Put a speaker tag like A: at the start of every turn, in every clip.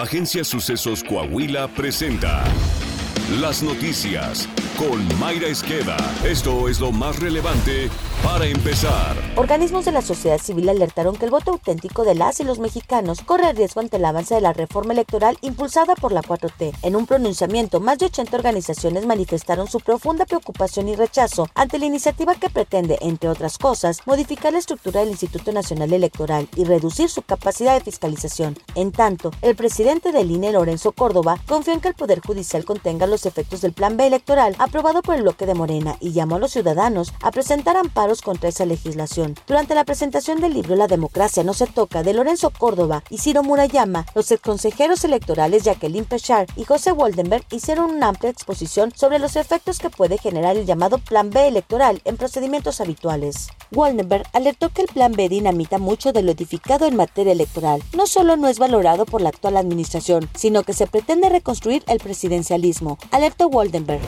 A: Agencia Sucesos Coahuila presenta Las noticias con Mayra Esqueda. Esto es lo más relevante para empezar.
B: Organismos de la sociedad civil alertaron que el voto auténtico de las y los mexicanos corre riesgo ante el avance de la reforma electoral impulsada por la 4T. En un pronunciamiento, más de 80 organizaciones manifestaron su profunda preocupación y rechazo ante la iniciativa que pretende, entre otras cosas, modificar la estructura del Instituto Nacional Electoral y reducir su capacidad de fiscalización. En tanto, el presidente del INE, Lorenzo Córdoba, confió en que el Poder Judicial contenga los efectos del Plan B electoral aprobado por el bloque de Morena y llamó a los ciudadanos a presentar amparos contra esa legislación. Durante la presentación del libro La democracia no se toca de Lorenzo Córdoba y Ciro Murayama, los exconsejeros electorales Jacqueline Pechard y José Waldenberg hicieron una amplia exposición sobre los efectos que puede generar el llamado Plan B electoral en procedimientos habituales. Waldenberg alertó que el Plan B dinamita mucho de lo edificado en materia electoral. No solo no es valorado por la actual administración, sino que se pretende reconstruir el presidencialismo, alertó Waldenberg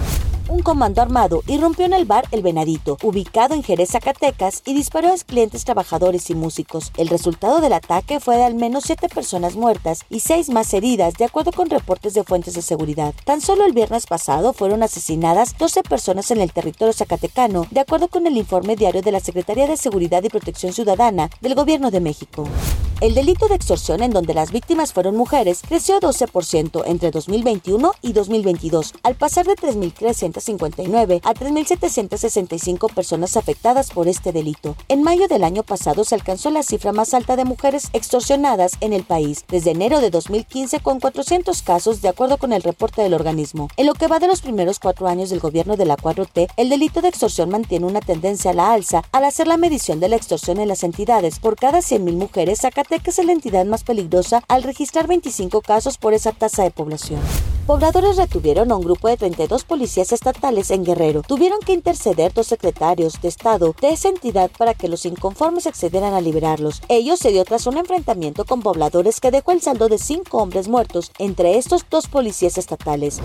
B: un comando armado irrumpió en el bar El Venadito, ubicado en Jerez, Zacatecas, y disparó a clientes trabajadores y músicos. El resultado del ataque fue de al menos siete personas muertas y seis más heridas, de acuerdo con reportes de fuentes de seguridad. Tan solo el viernes pasado fueron asesinadas 12 personas en el territorio zacatecano, de acuerdo con el informe diario de la Secretaría de Seguridad y Protección Ciudadana del Gobierno de México. El delito de extorsión en donde las víctimas fueron mujeres creció 12% entre 2021 y 2022, al pasar de 3.359 a 3.765 personas afectadas por este delito. En mayo del año pasado se alcanzó la cifra más alta de mujeres extorsionadas en el país, desde enero de 2015 con 400 casos de acuerdo con el reporte del organismo. En lo que va de los primeros cuatro años del gobierno de la 4T, el delito de extorsión mantiene una tendencia a la alza al hacer la medición de la extorsión en las entidades. Por cada 100.000 mujeres, saca que es la entidad más peligrosa al registrar 25 casos por esa tasa de población. Pobladores retuvieron a un grupo de 32 policías estatales en Guerrero. Tuvieron que interceder dos secretarios de Estado de esa entidad para que los inconformes accedieran a liberarlos. Ello se dio tras un enfrentamiento con pobladores que dejó el saldo de cinco hombres muertos, entre estos dos policías estatales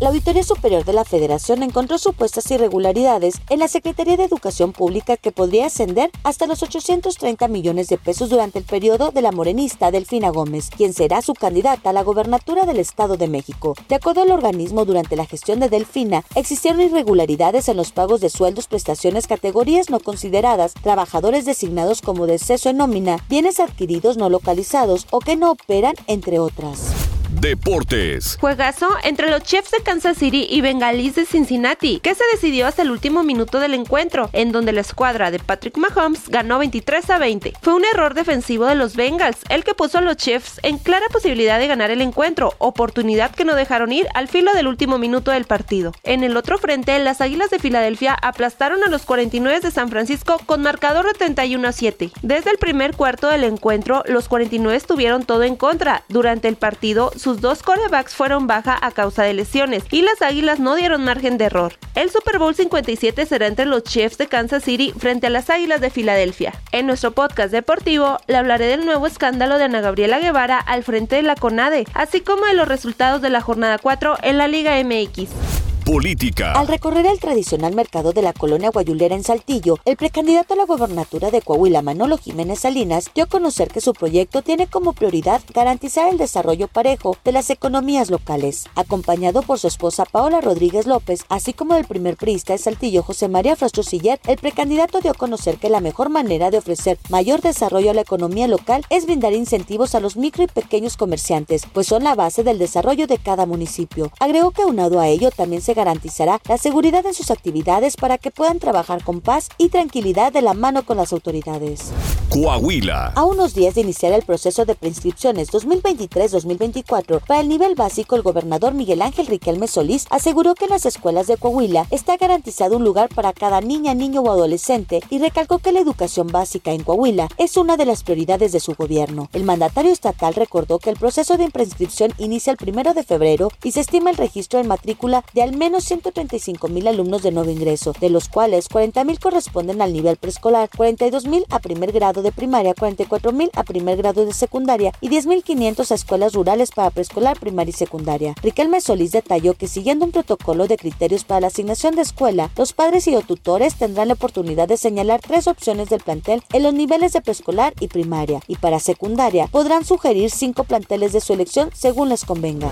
B: la Auditoría Superior de la Federación encontró supuestas irregularidades en la Secretaría de Educación Pública que podría ascender hasta los 830 millones de pesos durante el periodo de la morenista Delfina Gómez, quien será su candidata a la gobernatura del Estado de México. De acuerdo al organismo, durante la gestión de Delfina existieron irregularidades en los pagos de sueldos, prestaciones, categorías no consideradas, trabajadores designados como deceso en nómina, bienes adquiridos no localizados o que no operan, entre otras.
A: Deportes.
C: Juegazo entre los Chiefs de Kansas City y Bengalis de Cincinnati, que se decidió hasta el último minuto del encuentro, en donde la escuadra de Patrick Mahomes ganó 23 a 20. Fue un error defensivo de los Bengals, el que puso a los Chiefs en clara posibilidad de ganar el encuentro, oportunidad que no dejaron ir al filo del último minuto del partido. En el otro frente, las Águilas de Filadelfia aplastaron a los 49 de San Francisco con marcador de 31 a 7. Desde el primer cuarto del encuentro, los 49 tuvieron todo en contra. Durante el partido, sus dos corebacks fueron baja a causa de lesiones y las Águilas no dieron margen de error. El Super Bowl 57 será entre los Chiefs de Kansas City frente a las Águilas de Filadelfia. En nuestro podcast deportivo le hablaré del nuevo escándalo de Ana Gabriela Guevara al frente de la CONADE, así como de los resultados de la jornada 4 en la Liga MX.
A: Política.
B: Al recorrer el tradicional mercado de la colonia Guayulera en Saltillo, el precandidato a la gobernatura de Coahuila, Manolo Jiménez Salinas, dio a conocer que su proyecto tiene como prioridad garantizar el desarrollo parejo de las economías locales. Acompañado por su esposa Paola Rodríguez López, así como del primer priista de Saltillo, José María Frastro Siller, el precandidato dio a conocer que la mejor manera de ofrecer mayor desarrollo a la economía local es brindar incentivos a los micro y pequeños comerciantes, pues son la base del desarrollo de cada municipio. Agregó que aunado a ello también se garantizará la seguridad en sus actividades para que puedan trabajar con paz y tranquilidad de la mano con las autoridades.
A: Coahuila.
B: A unos días de iniciar el proceso de preinscripciones 2023-2024 para el nivel básico, el gobernador Miguel Ángel Riquelme Solís aseguró que en las escuelas de Coahuila está garantizado un lugar para cada niña, niño o adolescente y recalcó que la educación básica en Coahuila es una de las prioridades de su gobierno. El mandatario estatal recordó que el proceso de preinscripción inicia el primero de febrero y se estima el registro en matrícula de al menos menos 135 mil alumnos de nuevo ingreso, de los cuales 40 mil corresponden al nivel preescolar, 42 mil a primer grado de primaria, 44 mil a primer grado de secundaria y 10.500 a escuelas rurales para preescolar, primaria y secundaria. Riquelme Solís detalló que siguiendo un protocolo de criterios para la asignación de escuela, los padres y o tutores tendrán la oportunidad de señalar tres opciones del plantel en los niveles de preescolar y primaria, y para secundaria podrán sugerir cinco planteles de su elección según les convenga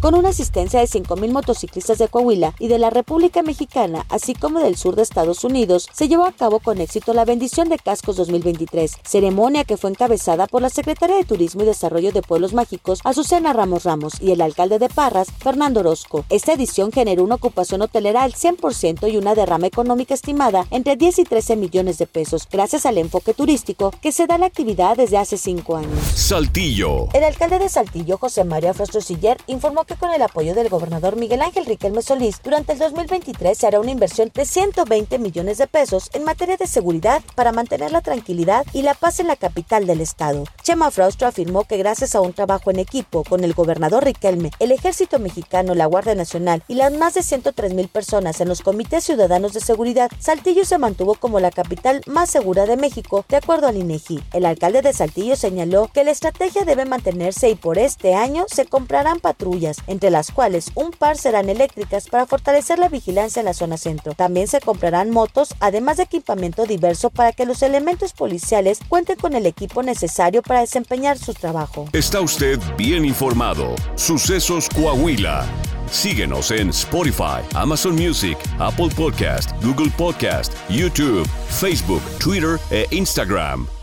B: con una asistencia de 5.000 motociclistas de Coahuila y de la República Mexicana, así como del sur de Estados Unidos, se llevó a cabo con éxito la bendición de cascos 2023, ceremonia que fue encabezada por la secretaria de Turismo y Desarrollo de Pueblos Mágicos, Azucena Ramos Ramos, y el alcalde de Parras, Fernando Orozco. Esta edición generó una ocupación hotelera al 100% y una derrama económica estimada entre 10 y 13 millones de pesos, gracias al enfoque turístico que se da a la actividad desde hace cinco años.
A: Saltillo.
B: El alcalde de Saltillo, José María Frostro Siller, informó que con el apoyo del gobernador Miguel Ángel Riquelme Solís, durante el 2023 se hará una inversión de 120 millones de pesos en materia de seguridad para mantener la tranquilidad y la paz en la capital del estado. Chema Fraustro afirmó que gracias a un trabajo en equipo con el gobernador Riquelme, el ejército mexicano, la Guardia Nacional y las más de 103 mil personas en los comités ciudadanos de seguridad, Saltillo se mantuvo como la capital más segura de México, de acuerdo al INEGI. El alcalde de Saltillo señaló que la estrategia debe mantenerse y por este año se comprarán patrullas, entre las cuales un par serán eléctricas para fortalecer la vigilancia en la zona centro. También se comprarán motos, además de equipamiento diverso para que los elementos policiales cuenten con el equipo necesario para desempeñar su trabajo.
A: Está usted bien informado. Sucesos Coahuila. Síguenos en Spotify, Amazon Music, Apple Podcast, Google Podcast, YouTube, Facebook, Twitter e Instagram.